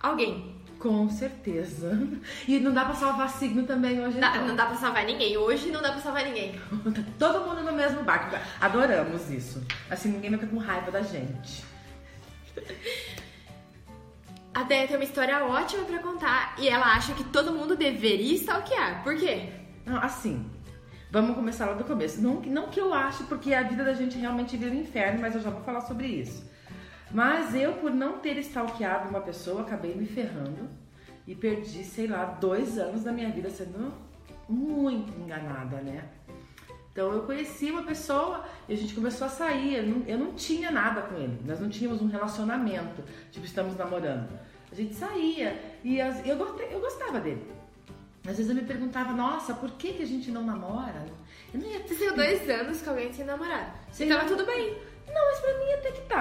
alguém. Com certeza. E não dá pra salvar signo também hoje. Dá- então. não dá pra salvar ninguém. Hoje não dá pra salvar ninguém. Tá todo mundo no mesmo barco. Adoramos isso. Assim, ninguém vai ficar com raiva da gente. A Deia tem uma história ótima pra contar e ela acha que todo mundo deveria stalkear. Por quê? Não, assim, vamos começar lá do começo. Não, que- não que eu ache, porque a vida da gente realmente vira um inferno, mas eu já vou falar sobre isso. Mas eu, por não ter stalkeado uma pessoa, acabei me ferrando e perdi, sei lá, dois anos da minha vida sendo muito enganada, né? Então eu conheci uma pessoa e a gente começou a sair. Eu não, eu não tinha nada com ele. Nós não tínhamos um relacionamento, tipo, estamos namorando. A gente saía e as- eu, eu gostava dele. Às vezes eu me perguntava, nossa, por que, que a gente não namora? Eu não ia Você ficou dois anos com alguém sem namorar. E tava tudo bem.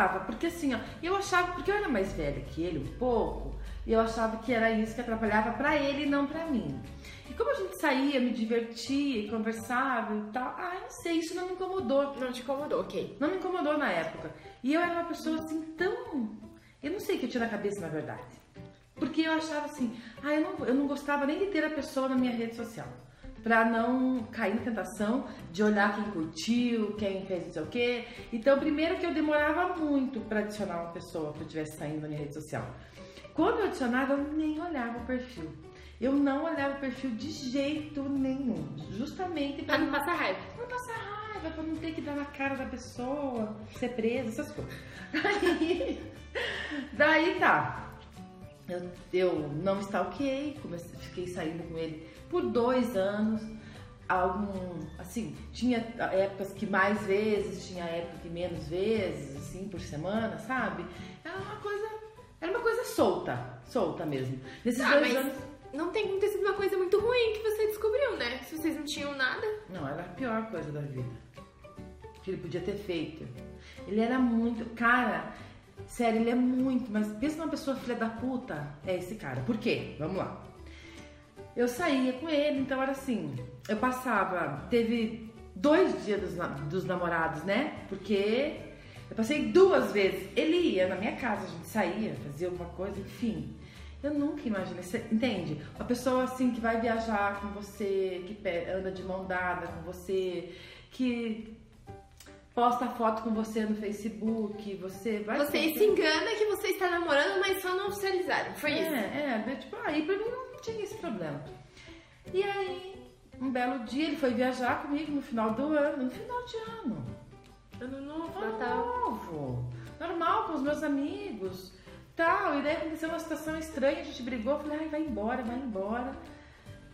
Porque assim, ó, eu achava, porque eu era mais velha que ele um pouco, e eu achava que era isso que atrapalhava pra ele e não pra mim. E como a gente saía, me divertia e conversava e tal, ah, eu não sei, isso não me incomodou. Não te incomodou, ok. Não me incomodou na época. E eu era uma pessoa assim tão. Eu não sei o que eu tinha na cabeça, na verdade. Porque eu achava assim, ah, eu não, eu não gostava nem de ter a pessoa na minha rede social. Pra não cair na tentação de olhar quem curtiu, quem fez não sei o quê. Então, primeiro que eu demorava muito pra adicionar uma pessoa que eu estivesse saindo da minha rede social. Quando eu adicionava, eu nem olhava o perfil. Eu não olhava o perfil de jeito nenhum. Justamente Pra pra não passar raiva. não passar raiva, pra não ter que dar na cara da pessoa, ser presa, essas coisas. Daí, daí tá. Eu, eu não stalkeei, comecei, fiquei saindo com ele por dois anos. Algum, assim, tinha épocas que mais vezes, tinha época que menos vezes, assim, por semana, sabe? Era uma coisa, era uma coisa solta, solta mesmo. Nesses Ah, dois anos. não tem como ter sido uma coisa muito ruim que você descobriu, né? Se vocês não tinham nada. Não, era a pior coisa da vida. Que ele podia ter feito. Ele era muito. Cara, sério, ele é muito. Mas pensa numa pessoa filha da puta. É esse cara. Por quê? Vamos lá. Eu saía com ele, então era assim. Eu passava. Teve dois dias dos, dos namorados, né? Porque eu passei duas vezes. Ele ia na minha casa, a gente saía, fazia alguma coisa, enfim. Eu nunca imaginei, você entende? Uma pessoa assim que vai viajar com você, que anda de mão dada com você, que posta foto com você no Facebook, você vai. Você se engana que você está namorando, mas só não oficializaram. Foi isso. É, é, tipo, aí pra mim não tinha esse problema. E aí, um belo dia ele foi viajar comigo no final do ano, no final de ano. Ano novo, Ano Natal. novo. Normal, com os meus amigos. Tal. E daí aconteceu uma situação estranha, a gente brigou, eu falei, ai, vai embora, vai embora.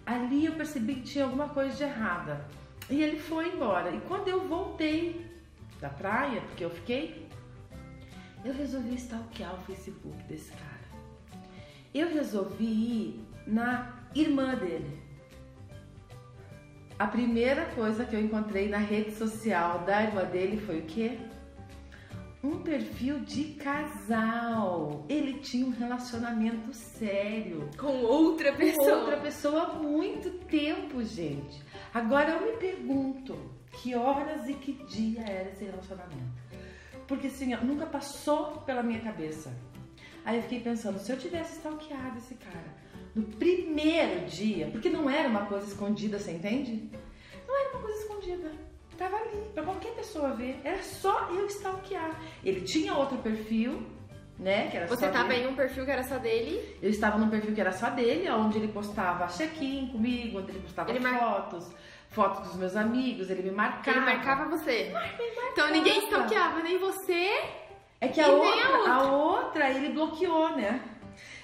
Ali eu percebi que tinha alguma coisa de errada. E ele foi embora. E quando eu voltei da praia, porque eu fiquei, eu resolvi stalkear o Facebook desse cara. Eu resolvi ir na irmã dele. A primeira coisa que eu encontrei na rede social da irmã dele foi o quê? Um perfil de casal. Ele tinha um relacionamento sério Com outra com pessoa. outra pessoa há muito tempo, gente. Agora eu me pergunto que horas e que dia era esse relacionamento. Porque assim, ó, nunca passou pela minha cabeça. Aí eu fiquei pensando, se eu tivesse stalkeado esse cara no primeiro dia, porque não era uma coisa escondida, você entende? Não era uma coisa escondida. Tava ali, pra qualquer pessoa ver. Era só eu stalkear. Ele tinha outro perfil, né? Que era Você só tava dele. em um perfil que era só dele. Eu estava num perfil que era só dele, onde ele postava check-in comigo, onde ele postava Ele mar- fotos, fotos dos meus amigos, ele me marcava. Ele marcava você. marcava. Então ninguém stalkeava, nem você. É que a outra, a outra. a outra ele bloqueou, né?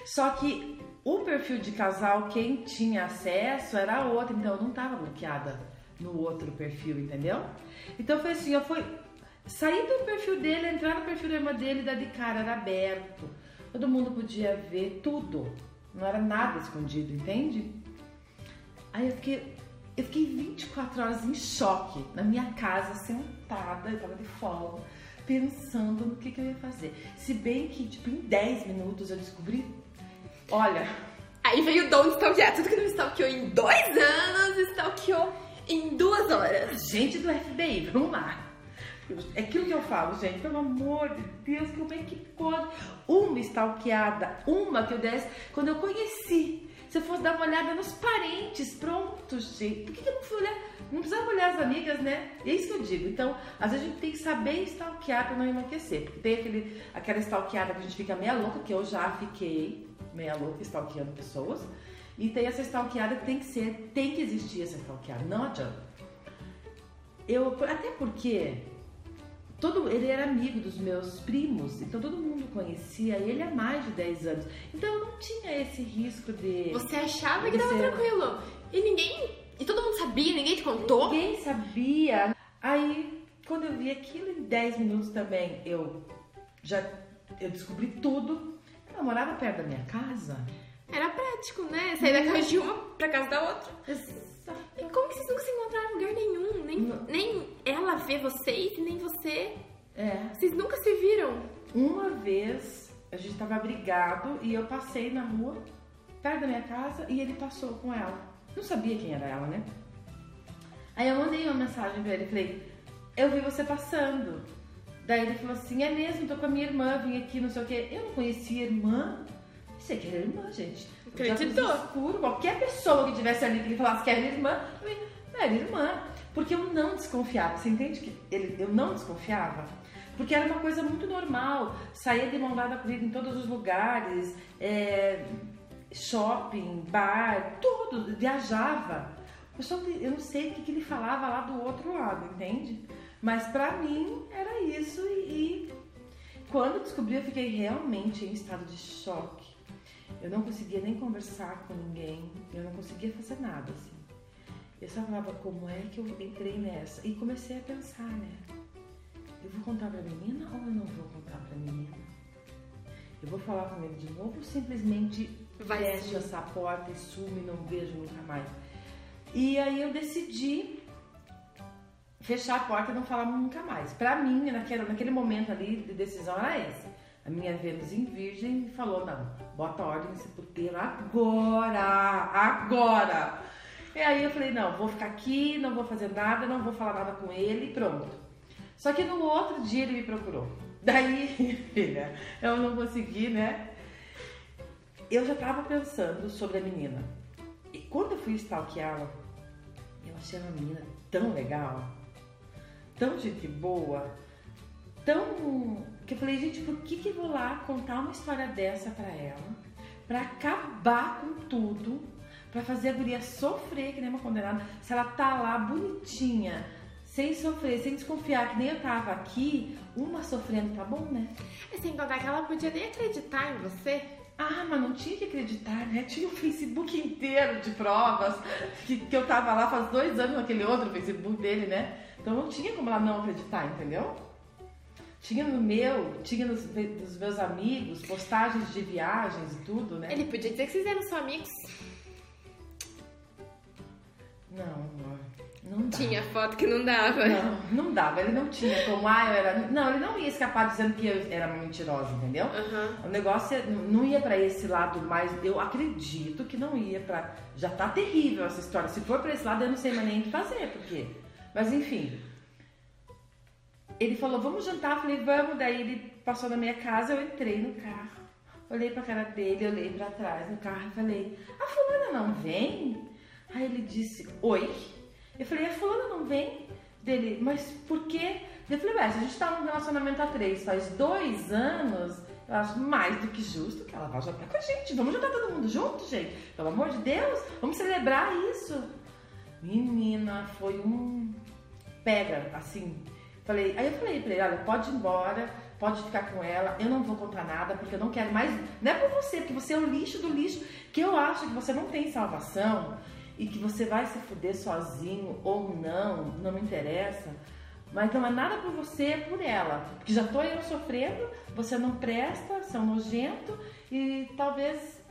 Só que o perfil de casal, quem tinha acesso era a outra, então eu não tava bloqueada no outro perfil, entendeu? Então foi assim, eu fui sair do perfil dele, entrar no perfil da irmã dele, dar de cara, era aberto. Todo mundo podia ver tudo. Não era nada escondido, entende? Aí eu fiquei, eu fiquei 24 horas em choque, na minha casa, sentada, eu tava de folga, pensando no que, que eu ia fazer. Se bem que, tipo, em 10 minutos eu descobri. Olha, Aí veio o dom de stalkear. Tudo que não stalkeou em dois anos, stalkeou em duas horas. gente do FBI, vamos lá. É aquilo que eu falo, gente, pelo amor de Deus, como é que pode? Uma stalkeada, uma que eu desse, quando eu conheci. Se eu fosse dar uma olhada nos parentes, pronto, gente. Por que, que eu não fui olhar? Não precisava olhar as amigas, né? É isso que eu digo. Então, às vezes a gente tem que saber stalkear pra não enlouquecer. Porque tem aquele, aquela stalkeada que a gente fica meia louca, que eu já fiquei meia louca stalkeando pessoas. E tem essa stalkeada que tem que ser, tem que existir essa stalkeada, não adianta. Eu, até porque todo, ele era amigo dos meus primos, então todo mundo conhecia ele há mais de 10 anos. Então eu não tinha esse risco de. Você achava que de tava ser- tranquilo. E ninguém. E todo mundo sabia, ninguém te contou? Ninguém sabia. Aí, quando eu vi aquilo em 10 minutos também, eu já eu descobri tudo. Ela morava perto da minha casa. Era prático, né? Sair da casa de uma pra casa da outra. E como que vocês nunca se encontraram em lugar nenhum? Nem, Não. nem ela vê vocês, nem você. É. Vocês nunca se viram. Uma vez a gente tava brigado e eu passei na rua, perto da minha casa, e ele passou com ela. Não sabia quem era ela, né? Aí eu mandei uma mensagem pra ele, falei, eu vi você passando. Daí ele falou assim, é mesmo, tô com a minha irmã, vim aqui, não sei o quê. Eu não conhecia a irmã. Pensei que era irmã, gente. Acreditou. escuro. Qualquer pessoa que tivesse ali que ele falasse que era irmã, eu era irmã. Porque eu não desconfiava. Você entende que ele, eu não desconfiava? Porque era uma coisa muito normal. Saía de mão dada comigo em todos os lugares, é, shopping, bar, tudo. Viajava. Eu, só, eu não sei o que, que ele falava lá do outro lado, entende? Mas pra mim era isso e, e quando descobri eu fiquei realmente em estado de choque. Eu não conseguia nem conversar com ninguém, eu não conseguia fazer nada assim. Eu só falava como é que eu entrei nessa e comecei a pensar, né? Eu vou contar pra menina ou eu não vou contar pra menina? Eu vou falar com ele de novo ou simplesmente Vai fecho essa porta e sumo e não vejo nunca mais? E aí eu decidi fechar a porta e não falar nunca mais. Pra mim, naquele, naquele momento ali de decisão era esse. A minha Vênus em Virgem falou, não, bota ordem nesse puteiro agora, agora. E aí eu falei, não, vou ficar aqui, não vou fazer nada, não vou falar nada com ele pronto. Só que no outro dia ele me procurou. Daí, filha, eu não consegui, né? Eu já tava pensando sobre a menina. E quando eu fui stalkeá-la, eu achei uma menina tão legal, tão gente boa, tão. Que eu falei, gente, por que, que eu vou lá contar uma história dessa pra ela? Pra acabar com tudo, pra fazer a guria sofrer que nem uma condenada. Se ela tá lá bonitinha, sem sofrer, sem desconfiar que nem eu tava aqui, uma sofrendo, tá bom, né? E sem contar que ela podia nem acreditar em você. Ah, mas não tinha que acreditar, né? Tinha o Facebook inteiro de provas que, que eu tava lá faz dois anos naquele outro Facebook dele, né? Então não tinha como ela não acreditar, entendeu? Tinha no meu, tinha nos, dos meus amigos, postagens de viagens e tudo, né? Ele podia dizer que vocês eram só amigos. Não, amor, não dá. Tinha foto que não dava. Não, não dava, ele não tinha como, ah, eu era. Não, ele não ia escapar dizendo que eu era uma mentirosa, entendeu? Aham. O negócio é- não ia pra esse lado mais. Eu acredito que não ia pra. Já tá terrível essa história. Se for pra esse lado, eu não sei mais nem o que fazer, porque. Mas enfim. Ele falou, vamos jantar. Eu falei, vamos. Daí ele passou na minha casa, eu entrei no carro. Olhei pra cara dele, olhei pra trás no carro e falei, a fulana não vem? Aí ele disse, oi? Eu falei, a fulana não vem? Dele, mas por quê? Eu falei, ué, se a gente tá num relacionamento há três, faz dois anos, eu acho mais do que justo que ela vá jantar com a gente. Vamos jantar todo mundo junto, gente? Pelo amor de Deus, vamos celebrar isso. Menina, foi um pega, assim. Falei, aí eu falei pra ele, olha, pode ir embora, pode ficar com ela, eu não vou contar nada, porque eu não quero mais. Não é por você, porque você é o lixo do lixo, que eu acho que você não tem salvação e que você vai se fuder sozinho ou não, não me interessa. Mas não é nada por você, é por ela. Porque já tô eu sofrendo, você não presta, você é um nojento e talvez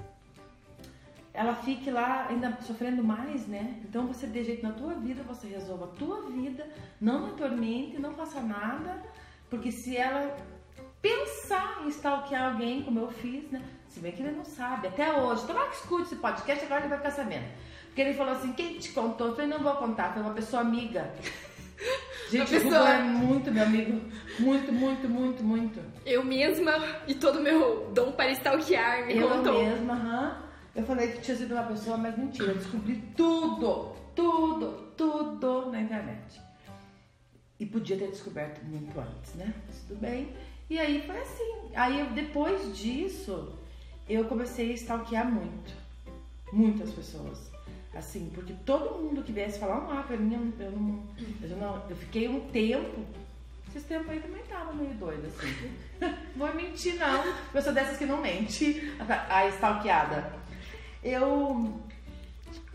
ela fique lá ainda sofrendo mais, né? Então você dê jeito na tua vida, você resolva a tua vida, não me atormente, não faça nada, porque se ela pensar em stalkear alguém, como eu fiz, né? Se bem que ele não sabe, até hoje, tomara que escute esse podcast, agora ele vai ficar sabendo. Porque ele falou assim, quem te contou? Eu falei, não vou contar, foi uma pessoa amiga. Gente, pessoa- Google é muito, meu amigo. Muito, muito, muito, muito. Eu mesma e todo o meu dom para stalkear me Eu contou. mesma, aham. Eu falei que tinha sido uma pessoa, mas mentira. Eu descobri tudo, tudo, tudo na internet. E podia ter descoberto muito antes, né? Tudo bem. E aí foi assim. Aí depois disso, eu comecei a stalkear muito. Muitas pessoas. Assim, porque todo mundo que viesse falar um ah, pra mim, eu, não, eu não. Eu fiquei um tempo. Esses tempos aí também tava meio doida, assim. Vou mentir, não. Eu sou dessas que não mente. A, a stalkeada. Eu.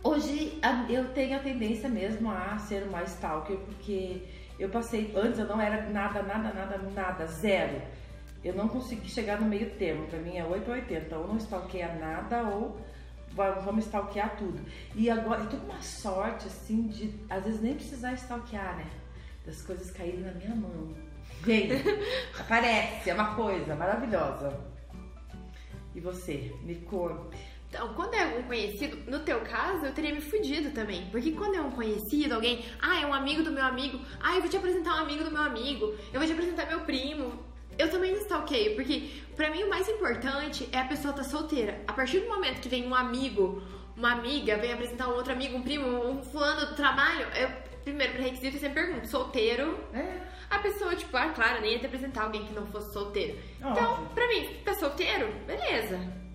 Hoje eu tenho a tendência mesmo a ser uma stalker, porque eu passei. Antes eu não era nada, nada, nada, nada, zero. Eu não consegui chegar no meio termo. Pra mim é 8 ou 80. Ou não stalkeia nada, ou va- vamos stalkear tudo. E agora eu tô com uma sorte, assim, de às vezes nem precisar stalkear, né? Das coisas caírem na minha mão. Vem, aparece, é uma coisa maravilhosa. E você, me conte. Então, quando é algum conhecido, no teu caso, eu teria me fudido também. Porque quando é um conhecido, alguém, ah, é um amigo do meu amigo, ah, eu vou te apresentar um amigo do meu amigo, eu vou te apresentar meu primo. Eu também não stalkeio, porque pra mim o mais importante é a pessoa estar solteira. A partir do momento que vem um amigo, uma amiga, vem apresentar um outro amigo, um primo, um fulano do trabalho, eu, primeiro, pré-requisito, eu sempre pergunto, solteiro? É, A pessoa, tipo, ah, claro, nem ia te apresentar alguém que não fosse solteiro. Então, Óbvio. pra mim, tá solteiro? Beleza.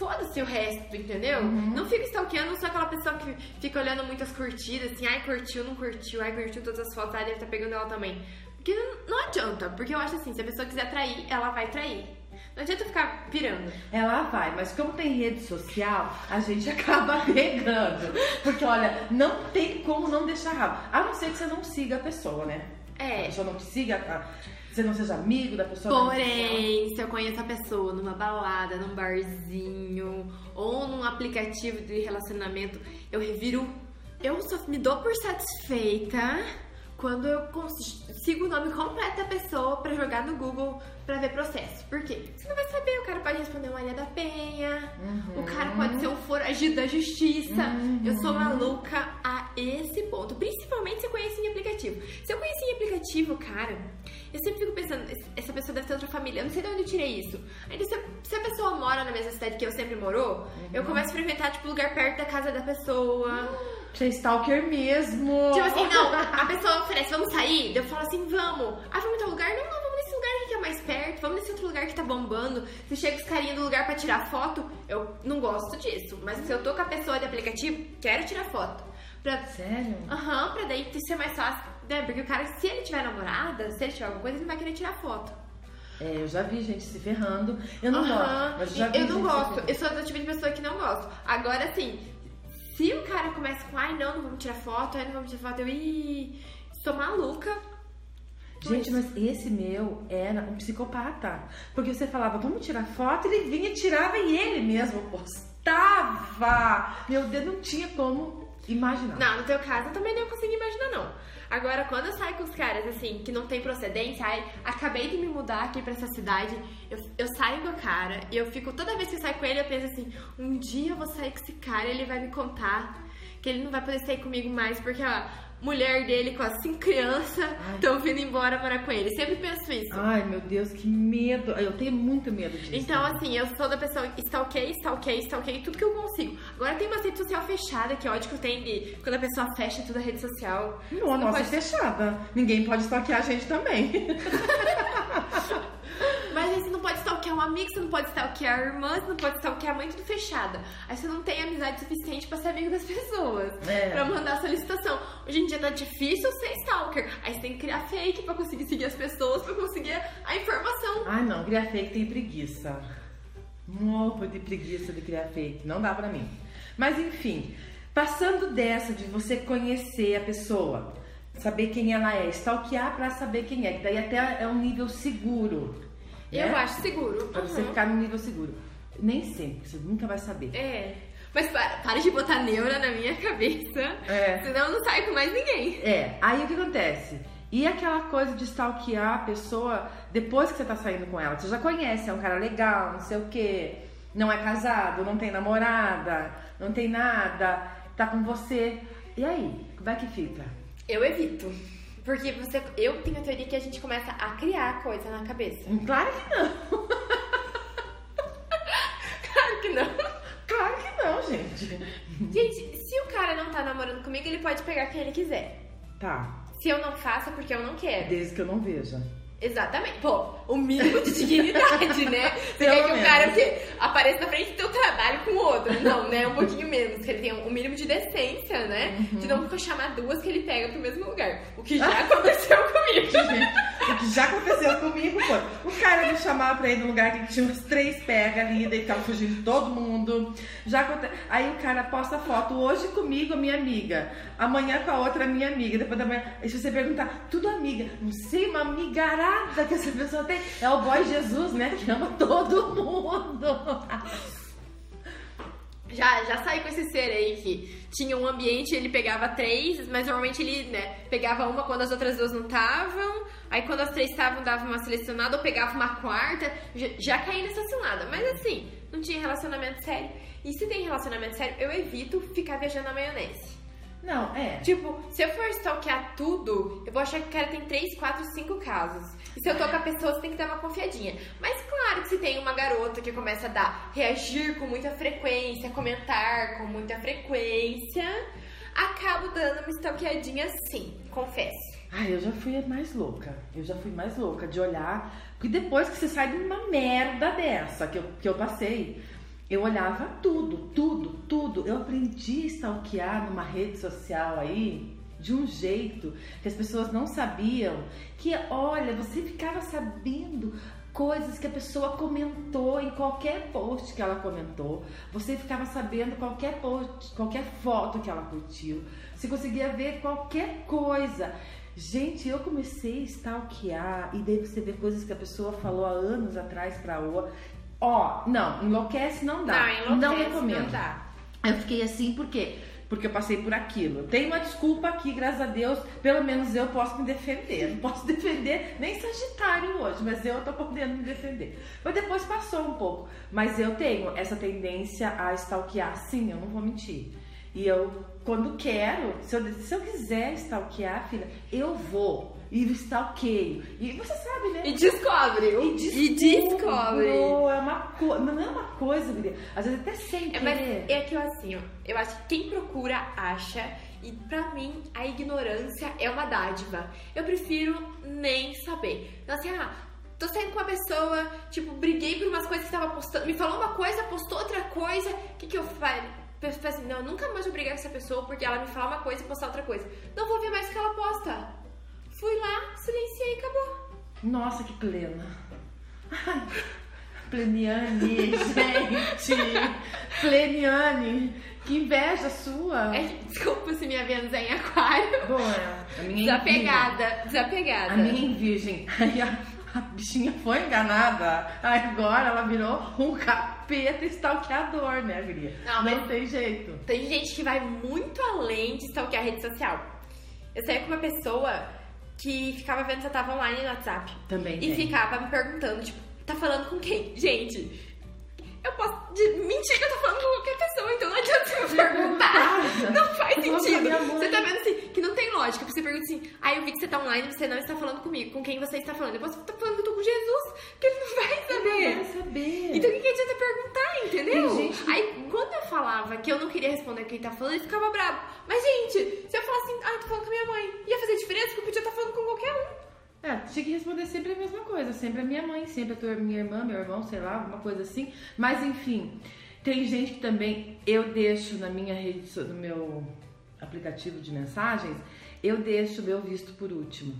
Foda-se o resto, entendeu? Uhum. Não fica stalkeando, não sou aquela pessoa que fica olhando muitas curtidas, assim, ai, curtiu, não curtiu, ai, curtiu todas as fotos, ai, deve estar pegando ela também. Porque não, não adianta, porque eu acho assim, se a pessoa quiser trair, ela vai trair. Não adianta ficar pirando. ela vai, mas como tem rede social, a gente acaba pegando. Porque olha, não tem como não deixar rabo. A não ser que você não siga a pessoa, né? A É. pessoa não siga, a- você não seja amigo da pessoa. Porém, se eu conheço a pessoa numa balada, num barzinho ou num aplicativo de relacionamento, eu reviro. Eu só me dou por satisfeita quando eu cons- sigo o nome completo da pessoa pra jogar no Google pra ver processo. Por quê? Você não vai saber, o cara pode responder Maria da Penha, o cara pode ser um foragido da justiça. Eu sou maluca a esse ponto. Principalmente se eu conheço em aplicativo. Se eu conheci em aplicativo, cara, eu sempre fico pensando, "Esse- essa pessoa deve ter outra família. Eu não sei de onde eu tirei isso. Ainda se, a- se a pessoa mora na mesma cidade que eu sempre morou, eu começo a frequentar, tipo, lugar perto da casa da pessoa. Você é stalker mesmo. Tipo assim, não, a pessoa oferece, vamos sair? Eu falo assim, vamos. Ah, vamos em tal lugar? Não, não, vamos nesse lugar aqui que é mais perto, vamos nesse outro lugar que tá bombando. Se chega os carinha do lugar pra tirar foto, eu não gosto disso. Mas se eu tô com a pessoa de aplicativo, quero tirar foto. Pra, Sério? aham, pra daí ser mais fácil. Né? Porque o cara, se ele tiver namorada, se ele tiver alguma coisa, ele não vai querer tirar foto. É, eu já vi gente se ferrando. Eu não Aham, gosto. Vi Eu não gosto. Eu sou do tipo de pessoa que não gosto. Agora, assim, se o cara começa com, ai, não, não vamos tirar foto, ai, não vamos tirar foto, eu, ih, sou maluca. Gente, mas esse meu era um psicopata. Porque você falava, vamos tirar foto, ele vinha, tirava e ele mesmo postava. Meu Deus, não tinha como imaginar. Não, no teu caso eu também não consigo imaginar, não. Agora, quando eu saio com os caras, assim, que não tem procedência, ai, acabei de me mudar aqui pra essa cidade, eu, eu saio com o cara e eu fico, toda vez que eu saio com ele, eu penso assim, um dia eu vou sair com esse cara e ele vai me contar que ele não vai poder sair comigo mais, porque a mulher dele com as cinco crianças estão vindo embora morar com ele. Sempre penso isso. Ai, meu Deus, que medo. Eu tenho muito medo disso. Então, assim, eu sou da pessoa stalkei, stalkei, stalkei, tudo que eu consigo. Agora tem uma rede social fechada, que ódio que eu tenho de quando a pessoa fecha tudo a rede social. Não, a nossa pode- é fechada. Ninguém pode stalkear a gente também. Mas aí você não pode stalkear um amigo, pode stalkear a irmã, você não pode stalkear a mãe, tudo fechada. Aí você não tem amizade suficiente pra ser amigo das pessoas. É. Pra mandar solicitação. Hoje em dia tá difícil ser stalker. Aí você tem que criar fake pra conseguir seguir as pessoas, pra conseguir a informação. Ai, não, criar fake tem preguiça. Morro de preguiça de criar fake. Não dá pra mim. Mas enfim, passando dessa de você conhecer a pessoa, saber quem ela é, stalkear pra saber quem é, que daí até é um nível seguro. Eu né? acho seguro. Pra você Uhum. ficar no nível seguro. Nem sempre, você nunca vai saber. É. Mas para, para de botar neura na minha cabeça. É. Senão eu não saio com mais ninguém. É, aí o que acontece? E aquela coisa de stalkear a pessoa depois que você tá saindo com ela? Você já conhece, é um cara legal, não sei o quê, não é casado, não tem namorada, não tem nada, tá com você. E aí, como é que fica? Eu evito. Porque você, eu tenho a teoria que a gente começa a criar coisa na cabeça. Claro que não. Claro que não. Claro que não, gente. Gente, se o cara não tá namorando comigo, ele pode pegar quem ele quiser. Tá, Se eu não faço, é porque eu não quero. desde que eu não veja. Exatamente. Pô, o mínimo de dignidade, né? Você Pelo quer que o cara o quê? apareça na frente do teu trabalho com o outro. Não, né? Um pouquinho menos. Que ele tenha um mínimo de decência, né? Uhum. De não chamar duas que ele pega pro mesmo lugar. O que já aconteceu comigo. O que já aconteceu comigo foi, o cara me chamava pra ir num lugar que tinha uns três pega ali, daí ficava fugindo de todo mundo. Já aconte... Aí o cara posta foto, hoje comigo, minha amiga, amanhã com a outra, minha amiga, depois da manhã. Aí se você perguntar, tudo amiga, não sei, uma amigarada que essa pessoa tem. É o boy Jesus, né? Que ama todo mundo. Já, já saí com esse ser tinha um ambiente, ele pegava três, mas normalmente ele, né, pegava uma quando as outras duas não estavam, aí quando as três estavam, dava uma selecionada ou pegava uma quarta, já, já caí nessa cilada. Mas assim, não tinha relacionamento sério. E se tem relacionamento sério, eu evito ficar viajando na maionese. Não, é. Tipo, se eu for stalkear tudo, eu vou achar que o cara tem 3, 4, 5 casos. E se eu tô com a pessoa, você tem que dar uma confiadinha. Mas claro que se tem uma garota que começa a dar, reagir com muita frequência, comentar com muita frequência, acabo dando uma stalkeadinha sim, confesso. Ai, eu já fui mais louca. Eu já fui mais louca de olhar. Porque depois que você sai de uma merda dessa que eu, que eu passei, eu olhava tudo, tudo, tudo. Eu aprendi a stalkear numa rede social aí de um jeito que as pessoas não sabiam. Que, olha, você ficava sabendo coisas que a pessoa comentou em qualquer post que ela comentou. Você ficava sabendo qualquer post, qualquer foto que ela curtiu. Você conseguia ver qualquer coisa. Gente, eu comecei a stalkear e daí você vê coisas que a pessoa falou há anos atrás pra outra. Ó, não, enlouquece não dá. Não, não enlouquece, recomendo. não dá. Eu fiquei assim por quê? Porque eu passei por aquilo. Tem uma desculpa aqui, graças a Deus, pelo menos eu posso me defender. Não posso defender nem Sagitário hoje, mas eu tô podendo me defender. Mas depois passou um pouco. Mas eu tenho essa tendência a stalkear, sim, eu não vou mentir. E eu, quando quero, se eu, se eu quiser stalkear, filha, eu vou. E stalkeio. E você sabe, né? E descobre. E E descobre. É uma coisa. Não é uma coisa, guria. Às vezes até sem É, mas é que eu assim, ó, eu acho que quem procura acha e pra mim a ignorância é uma dádiva. Eu prefiro nem saber. Então assim, ah, tô saindo com uma pessoa, tipo, briguei por umas coisas que tava postando, me falou uma coisa, postou outra coisa, o que que eu faço? Assim, não, nunca mais vou brigar com essa pessoa porque ela me fala uma coisa e postar outra coisa. Não vou ver mais o que ela posta. Fui lá, silenciei e acabou. Nossa, que plena. Ai, Pleniane, gente. Pleniane, que inveja sua. É, desculpa se minha Vênus é em aquário. Bom, é, a minha Desapegada, desapegada. A minha em virgem. Aí a, a bichinha foi enganada. Aí agora ela virou um capeta stalkeador, né, guria? Não, Não tem jeito. Tem gente que vai muito além de stalkear a rede social. Eu saí com uma pessoa que ficava vendo se eu tava online no WhatsApp. Também E tem. ficava me perguntando, tipo, tá falando com quem? Gente, eu posso de- mentir que eu tô falando com qualquer pessoa, então não adianta você me perguntar. Não faz sentido. Você tá vendo assim, que não tem lógica. Você pergunta assim, ah, eu vi que você tá online e você não está falando comigo. Com quem você está falando? Eu posso estar falando que eu tô com Jesus, que ele não vai saber. Não vai saber. Então o que, que adianta perguntar, entendeu? Gente Aí quando eu falava que eu não queria responder quem tá falando, ele ficava bravo. Mas, gente, se eu falasse assim, ah, tô falando com minha mãe, ia fazer diferença que eu podia estar falando com qualquer um. É, tinha que responder sempre a mesma coisa, sempre a minha mãe, sempre a tua, minha irmã, meu irmão, sei lá, alguma coisa assim. Mas enfim, tem gente que também eu deixo na minha rede, no meu aplicativo de mensagens, eu deixo o meu visto por último.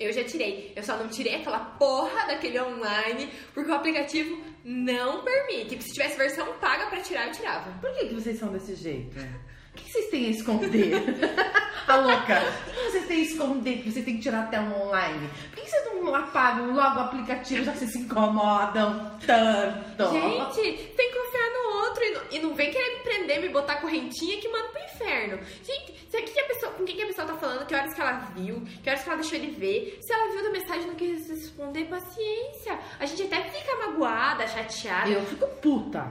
Eu já tirei. Eu só não tirei aquela porra daquele online, porque o aplicativo não permite. Se tivesse versão paga pra tirar, eu tirava. Por que, que vocês são desse jeito? O que, que vocês têm a esconder? a louca. O que vocês têm a esconder que vocês têm que tirar até um online? Por que, que vocês não apagam logo o aplicativo já que vocês se incomodam tanto? Gente, tem que confiar no outro e não, e não vem querer me prender, me botar correntinha que manda pro inferno. Gente, sabe que que a pessoa, com quem que a pessoa tá falando, que horas que ela viu, que horas que ela deixou ele ver. Se ela viu da mensagem e não quis responder, paciência. A gente até fica magoada, chateada. Eu fico puta.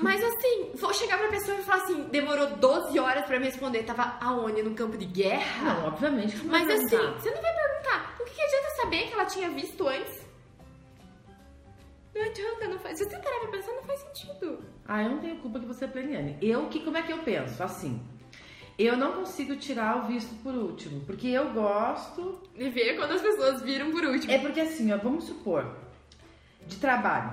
Mas assim, vou chegar pra pessoa e falar assim, demorou 12 horas pra me responder, tava aonde? No campo de guerra? Não, obviamente que Mas assim, perguntar. você não vai perguntar. O que, que adianta saber que ela tinha visto antes? Não adianta, não faz. Se você parar pra pensar, não faz sentido. Ah, eu não tenho culpa que você é pleniane. Eu, que, como é que eu penso? Assim, eu não consigo tirar o visto por último, porque eu gosto... E ver quando as pessoas viram por último. É porque assim, ó, vamos supor, de trabalho,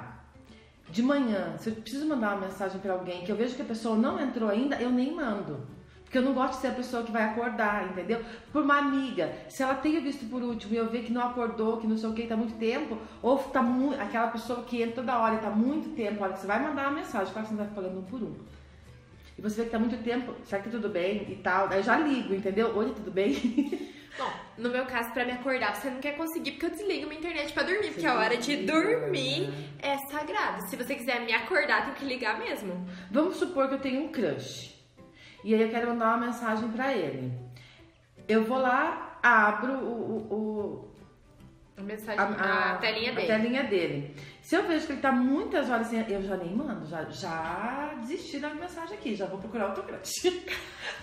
de manhã, se eu preciso mandar uma mensagem pra alguém que eu vejo que a pessoa não entrou ainda, eu nem mando. Porque eu não gosto de ser a pessoa que vai acordar, entendeu? Por uma amiga, se ela tem o visto por último e eu ver que não acordou, que não sei o que, tá muito tempo, ou tá muito. aquela pessoa que entra toda hora e tá muito tempo, a hora que você vai mandar uma mensagem, claro que você não vai falando um por um. E você vê que tá muito tempo, será que tudo bem e tal? Aí eu já ligo, entendeu? Oi, tudo bem? Bom, no meu caso, pra me acordar, você não quer conseguir porque eu desligo minha internet pra dormir. Porque Você a hora de dormir né? é sagrado. Se você quiser me acordar, tem que ligar mesmo. Vamos supor que eu tenho um crush. E aí eu quero mandar uma mensagem pra ele. Eu vou lá, abro o, o- o- A mensagem, a, a, telinha a dele. telinha dele. Se eu vejo que ele tá muitas horas sem. Eu já nem mando, já, já desisti da mensagem aqui, já vou procurar outro crush.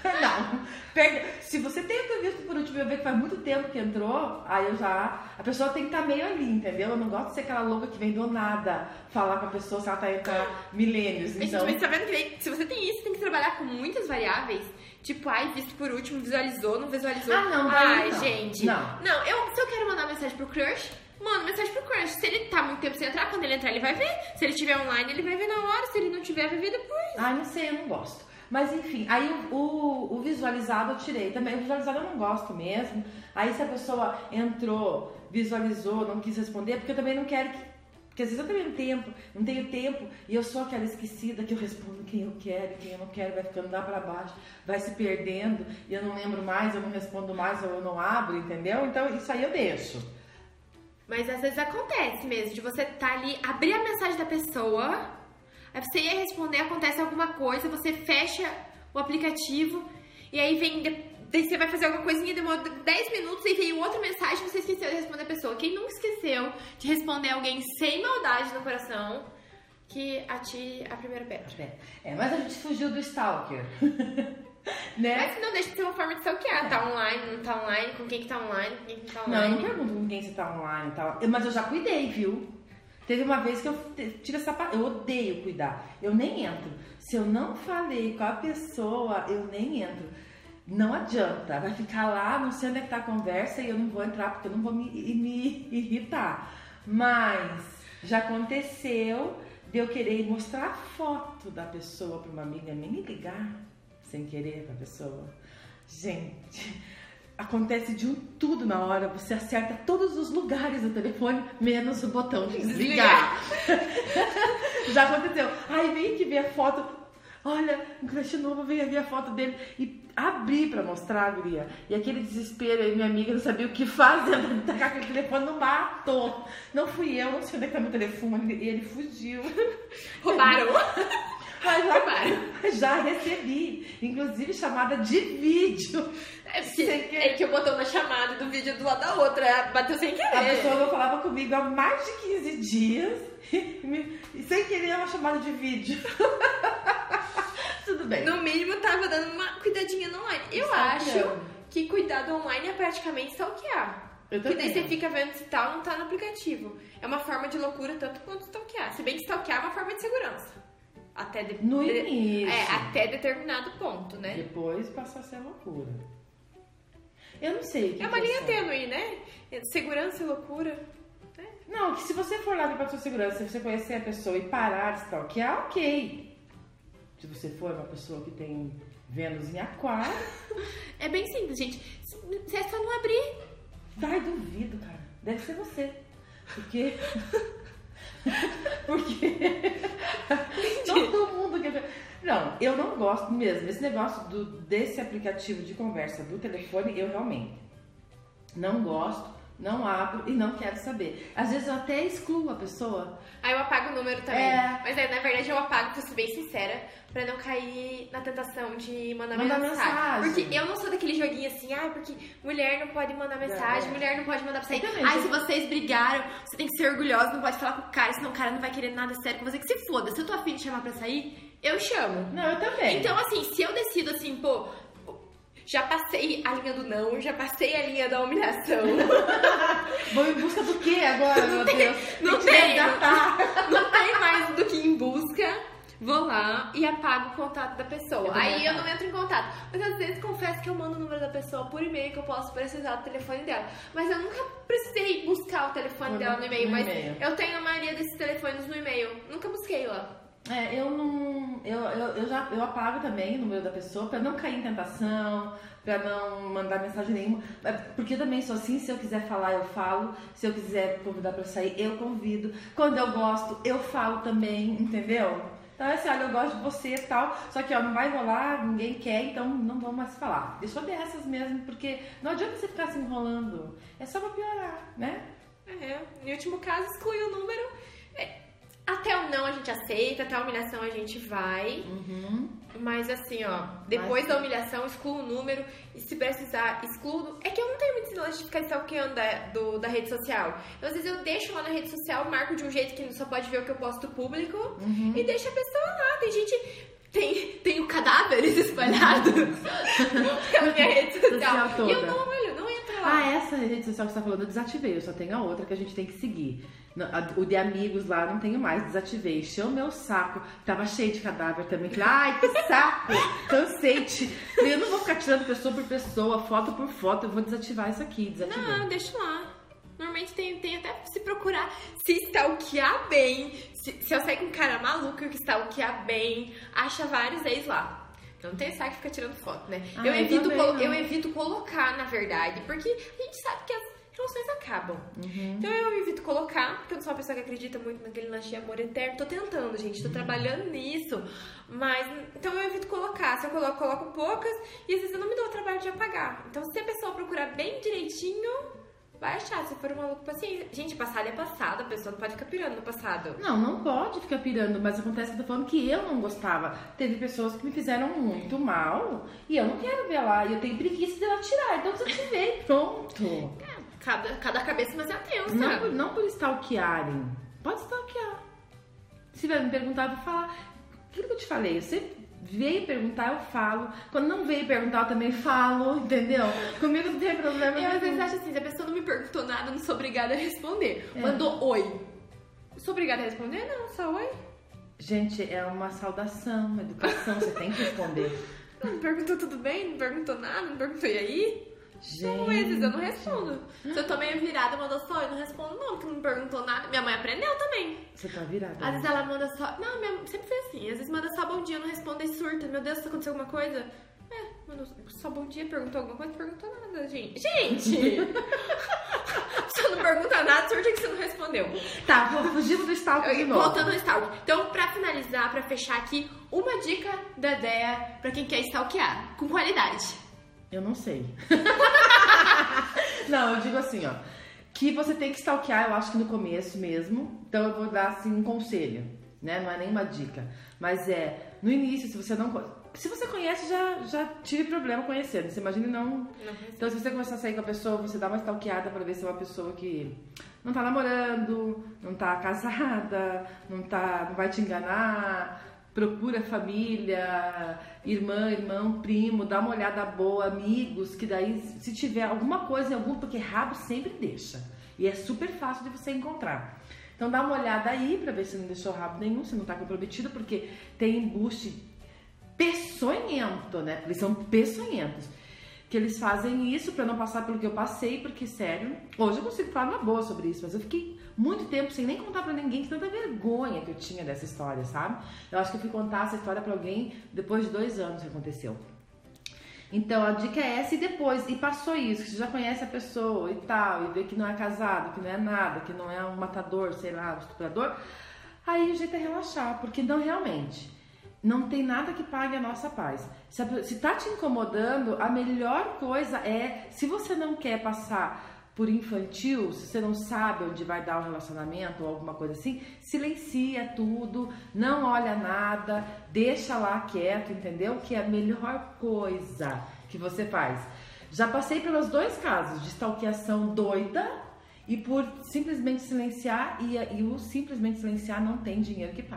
Não, perde. Se você tem o teu visto por último e eu ver que faz muito tempo que entrou, aí eu já. A pessoa tem que estar meio ali, entendeu? Eu não gosto de ser aquela louca que vem do nada falar com a pessoa se ela tá entre milênios. Mas, Então. mas tá vendo que se você tem isso, tem que trabalhar com muitas variáveis. Tipo, ai, visto por último, visualizou, não visualizou. Ah, não, Ai, não. gente. Não. Não, eu, se eu quero mandar mensagem pro crush, mando mensagem pro crush. Se ele tá muito tempo sem entrar, quando ele entrar, ele vai ver. Se ele tiver online, ele vai ver na hora. Se ele não tiver, vai ver depois. Ai, não sei, eu não gosto. Mas enfim, aí o, o, o visualizado eu tirei também. O visualizado eu não gosto mesmo. Aí se a pessoa entrou, visualizou, não quis responder, porque eu também não quero que. Porque às vezes eu também tenho tempo, não tenho tempo, e eu sou aquela esquecida que eu respondo quem eu quero, quem eu não quero, vai ficando lá pra baixo, vai se perdendo, e eu não lembro mais, eu não respondo mais, eu não abro, entendeu? Então isso aí eu deixo. Mas às vezes acontece mesmo, de você tá ali, abrir a mensagem da pessoa, aí você ia responder, acontece alguma coisa, você fecha o aplicativo, e aí vem. Daí você vai fazer alguma coisinha, demora 10 minutos, e veio outra mensagem, você esqueceu de responder a pessoa. Quem nunca esqueceu de responder alguém sem maldade no coração, que atire a primeira pedra. É, mas a gente fugiu do stalker. né? Mas não deixa de ser uma forma de stalkear. Tá online, não tá online, com quem que tá online, com quem que tá Não, eu online. não pergunto com quem você tá online e tal. Eu- Mas eu já cuidei, viu? Teve uma vez que eu tive essa pa- Eu odeio cuidar. Eu nem entro. Se eu não falei com a pessoa, eu nem entro. Não adianta. Vai ficar lá, não sei onde é que tá a conversa e eu não vou entrar porque eu não vou me, me irritar. Mas já aconteceu de eu querer mostrar a foto da pessoa pra uma amiga minha e ligar sem querer pra pessoa. Gente, acontece de um tudo na hora. Você acerta todos os lugares do telefone, menos o botão de desligar. Já aconteceu. Ai, vem aqui ver a foto. Olha, um crush novo, veio ver a foto dele. E abri pra mostrar a guria. E aquele desespero aí, minha amiga não sabia o que fazer. Tacar aquele telefone no mato. Não fui eu, não sei onde é que tá meu telefone. E ele fugiu. Roubaram. Mas já, já recebi, inclusive chamada de vídeo. É, querer. é que eu botei na chamada do vídeo do lado da outra, bateu sem querer. A pessoa não falava comigo há mais de 15 dias e, sem querer uma chamada de vídeo. Tudo bem. No mínimo, tava dando uma cuidadinha no online. Eu Stalkeando. acho que cuidado online é praticamente stalkear. Porque daí você fica vendo se tá ou não tá no aplicativo. É uma forma de loucura tanto quanto stalkear. Se bem que stalkear é uma forma de segurança. Até de- No início. É, até determinado ponto, né? Depois passou a ser loucura. Eu não sei o que É uma que linha tênue, né? Segurança e loucura. Não, que se você for lá pra sua segurança, se você conhecer a pessoa e parar de stalkear, ok. Se você for uma pessoa que tem Vênus em aquário, É bem simples, gente. É só não abrir. vai, duvido, cara. Deve ser você. Porque... Porque... Todo mundo quer... Não, eu não gosto mesmo. Esse negócio do, desse aplicativo de conversa do telefone, eu realmente não gosto, não abro e não quero saber. Às vezes eu até excluo a pessoa. Aí eu apago o número também. É. Mas aí, na verdade, eu apago, pra ser bem sincera, pra não cair na tentação de mandar, Mandar mensagem. mensagem. Porque eu não sou daquele joguinho assim, ah, porque mulher não pode mandar mensagem, É. mulher não pode mandar pra sair. Ai, se vocês brigaram, você tem que ser orgulhosa, não pode falar com o cara, senão o cara não vai querer nada sério com você. Que se foda, se eu tô afim de chamar pra sair, eu chamo. Não, eu também. Então, assim, se eu decido assim, pô, já passei a linha do não, já passei a linha da humilhação. Vou em busca do que agora, meu Deus? não tem. resgatar. não tem mais do que em busca. Vou lá e apago o contato da pessoa. Eu também Aí eu não entro em contato. Mas às vezes confesso que eu mando o número da pessoa por e-mail que eu posso precisar do telefone dela. Mas eu nunca precisei buscar o telefone No- dela no e-mail. no mas e-mail. eu tenho a maioria desses telefones no e-mail. Nunca busquei lá. É, eu não. Eu, eu, eu já eu apago também o número da pessoa pra não cair em tentação, pra não mandar mensagem nenhuma. É, Porque também sou assim, se eu quiser falar, eu falo. Se eu quiser convidar pra sair, eu convido. Quando eu gosto, eu falo também, entendeu? Então, assim, olha, eu gosto de você e tal, só que ó, não vai rolar, ninguém quer, então não vamos mais falar. Eu sou dessas mesmo, porque não adianta você ficar se enrolando. É só pra piorar, né? É, em último caso, exclui o número. Até o não a gente aceita, até a humilhação a gente vai. Uhum. Mas assim, ó, depois Mas- da humilhação, excluo o número e se precisar, excluo. É que eu não tenho muito esse lance de ficar stalkeando da, do, da rede social. Então, às vezes eu deixo lá na rede social, marco de um jeito que só pode ver o que eu posto público Uhum. e deixo a pessoa lá. Tem gente. Tem, tem cadáveres espalhados pela minha rede social. Social toda. E eu não lá. Ah, essa rede social que você tá falando, eu desativei. Eu só tenho a outra que a gente tem que seguir. O de amigos lá não tenho mais, desativei. Encheu o meu saco. Tava cheio de cadáver também. Ai, que saco! Cansei eu não vou ficar tirando pessoa por pessoa, foto por foto. Eu vou desativar isso aqui. Desativei. Não, deixa lá. Normalmente tem, tem até se procurar se stalkear bem. Se, se eu sair com um cara maluco que stalkear bem, acha vários ex lá. Eu não tenho saco que fica tirando foto, né? Ah, eu, eu evito também não. eu evito colocar, na verdade, porque a gente sabe que as relações acabam. Uhum. Então eu evito colocar, porque eu não sou uma pessoa que acredita muito naquele lance de amor eterno. Tô tentando, gente, tô Uhum. trabalhando nisso. Mas, então eu evito colocar. Se eu coloco, coloco poucas e às vezes eu não me dou o trabalho de apagar. Então se a pessoa procurar bem direitinho, vai achar. Se for um maluco, paciência. Gente, passado é passado, a pessoa não pode ficar pirando no passado. Não, não pode ficar pirando, mas acontece que eu tô falando que eu não gostava. Teve pessoas que me fizeram muito mal e eu não quero ver lá. E eu tenho preguiça de ela tirar, então desativei. Pronto. Cada, cada cabeça uma sentença. Não por, não por stalkearem. Pode stalkear. Se vai me perguntar, eu vou falar. Aquilo que eu te falei, você veio perguntar, eu falo. Quando não veio perguntar, eu também falo, entendeu? Comigo não tem problema. Eu às vezes acho assim, se a pessoa não me perguntou nada, eu não sou obrigada a responder. É. Mandou oi. Sou obrigada a responder? Não, só oi. Gente, é uma saudação, uma educação, você tem que responder. Não perguntou tudo bem, não perguntou nada, não perguntou e aí? Gente. vezes eu não respondo. Se eu tô meio virada, mandou só, eu não respondo não, porque não perguntou nada. Minha mãe aprendeu também. Você tá virada. Às vezes ela manda só. Não, minha sempre foi assim. Às vezes manda só bom dia, eu não respondo e surta. Meu Deus, aconteceu alguma coisa? É, mandou só bom dia, perguntou alguma coisa, perguntou nada, gente. Gente! você não pergunta nada, surta que você não respondeu. Tá, fugir do stalker de novo. Voltando ao stalk. Então, pra finalizar, pra fechar aqui, uma dica da ideia pra quem quer stalkear, com qualidade. Eu não sei. não, eu digo assim, ó. Que você tem que stalkear, eu acho que no começo mesmo. Então eu vou dar assim um conselho, né? Não é nenhuma dica. Mas é, no início, se você não. Se você conhece, já, já tive problema conhecendo. Você imagina não. Então, se você começar a sair com a pessoa, você dá uma stalkeada pra ver se é uma pessoa que não tá namorando, não tá casada, não, tá, não vai te enganar. Procura família, irmã, irmão, primo, dá uma olhada boa, amigos, que daí, se tiver alguma coisa em algum, porque rabo sempre deixa. E é super fácil de você encontrar. Então dá uma olhada aí pra ver se não deixou rabo nenhum, se não tá comprometido, porque tem embuste peçonhento, né? Porque eles são peçonhentos. Que eles fazem isso pra não passar pelo que eu passei, porque, sério, hoje eu consigo falar uma boa sobre isso, mas eu fiquei muito tempo sem nem contar pra ninguém, de tanta vergonha que eu tinha dessa história, sabe? Eu acho que eu fui contar essa história pra alguém depois de dois anos que aconteceu. Então a dica é essa e depois, e passou isso, que você já conhece a pessoa e tal, e vê que não é casado, que não é nada, que não é um matador, sei lá, um estuprador, aí o jeito é relaxar, porque não realmente. Não tem nada que pague a nossa paz. Se, se tá te incomodando, a melhor coisa é, se você não quer passar por infantil, se você não sabe onde vai dar o relacionamento ou alguma coisa assim, silencia tudo, não olha nada, deixa lá quieto, entendeu? Que é a melhor coisa que você faz. Já passei pelos dois casos de stalkeação doida e por simplesmente silenciar, e, e o simplesmente silenciar não tem dinheiro que pague.